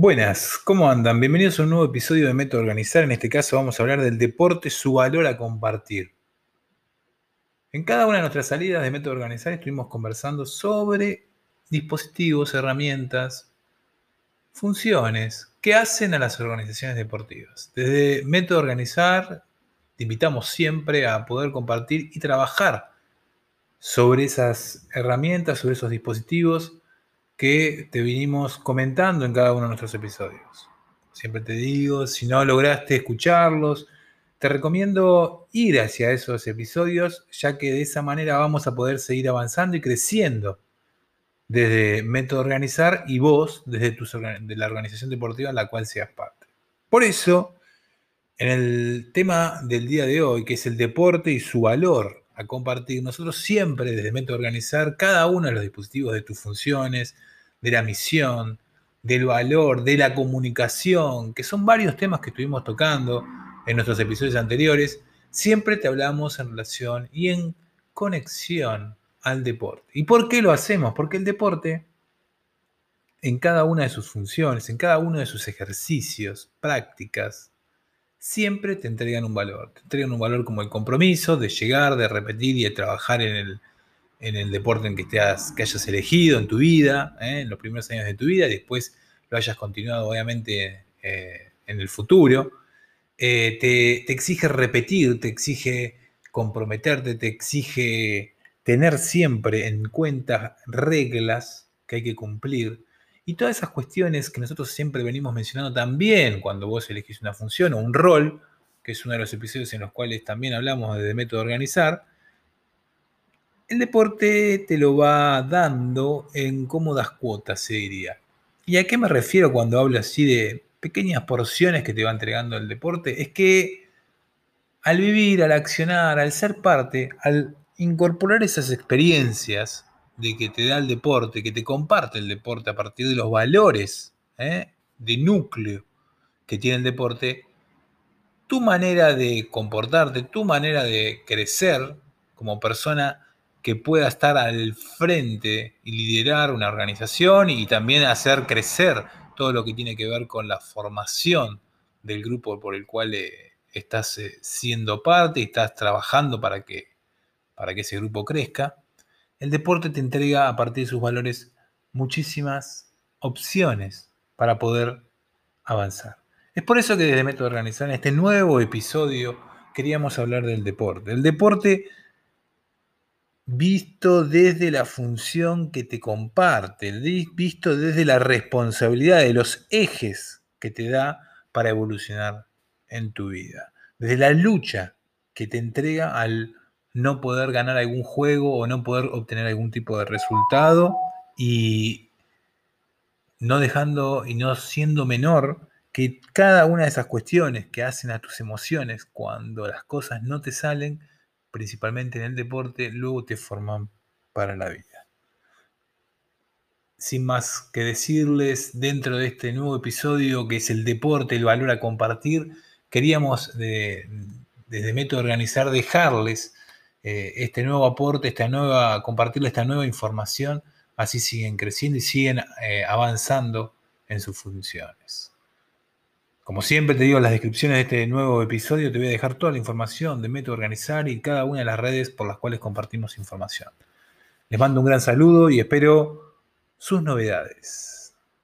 Buenas, ¿cómo andan? Bienvenidos a un nuevo episodio de Método Organizar. En este caso vamos a hablar del deporte, su valor a compartir. En cada una de nuestras salidas de Método Organizar estuvimos conversando sobre dispositivos, herramientas, funciones que hacen a las organizaciones deportivas. Desde Método Organizar te invitamos siempre a poder compartir y trabajar sobre esas herramientas, sobre esos dispositivos que te vinimos comentando en cada uno de nuestros episodios. Siempre te digo, si no lograste escucharlos, te recomiendo ir hacia esos episodios, ya que de esa manera vamos a poder seguir avanzando y creciendo desde Método Organizar y vos desde de la organización deportiva en la cual seas parte. Por eso, en el tema del día de hoy, que es el deporte y su valor a compartir, nosotros siempre desde Método Organizar, cada uno de los dispositivos de tus funciones, de la misión, del valor, de la comunicación, que son varios temas que estuvimos tocando en nuestros episodios anteriores, siempre te hablamos en relación y en conexión al deporte. ¿Y por qué lo hacemos? Porque el deporte, en cada una de sus funciones, en cada uno de sus ejercicios, prácticas, siempre te entregan un valor. Te entregan un valor como el compromiso de llegar, de repetir y de trabajar en el, en el deporte en que, te has, que hayas elegido en tu vida, ¿eh? en los primeros años de tu vida, y después lo hayas continuado obviamente eh, en el futuro. Eh, te, te, exige repetir, te exige comprometerte, te exige tener siempre en cuenta reglas que hay que cumplir. Y todas esas cuestiones que nosotros siempre venimos mencionando también cuando vos elegís una función o un rol, que es uno de los episodios en los cuales también hablamos de método de organizar, el deporte te lo va dando en cómodas cuotas, se diría. ¿Y a qué me refiero cuando hablo así de pequeñas porciones que te va entregando el deporte? Es que al vivir, al accionar, al ser parte, al incorporar esas experiencias de que te da el deporte, que te comparte el deporte a partir de los valores ¿eh? de núcleo que tiene el deporte, tu manera de comportarte, tu manera de crecer como persona que pueda estar al frente y liderar una organización y también hacer crecer todo lo que tiene que ver con la formación del grupo por el cual eh, estás eh, siendo parte y estás trabajando para que, para que ese grupo crezca, el deporte te entrega a partir de sus valores muchísimas opciones para poder avanzar. Es por eso que desde Método Organizar en este nuevo episodio queríamos hablar del deporte. El deporte visto desde la función que te comparte, visto desde la responsabilidad de los ejes que te da para evolucionar en tu vida, desde la lucha que te entrega al no poder ganar algún juego o no poder obtener algún tipo de resultado y no dejando y no siendo menor que cada una de esas cuestiones que hacen a tus emociones cuando las cosas no te salen, principalmente en el deporte, luego te forman para la vida. Sin más que decirles, dentro de este nuevo episodio que es el deporte, el valor a compartir, queríamos desde Método Organizar dejarles eh, este nuevo aporte, esta nueva, compartirles esta nueva información, así siguen creciendo y siguen eh, avanzando en sus funciones. Como siempre te digo en las descripciones de este nuevo episodio, te voy a dejar toda la información de Método Organizar y cada una de las redes por las cuales compartimos información. Les mando un gran saludo y espero sus novedades.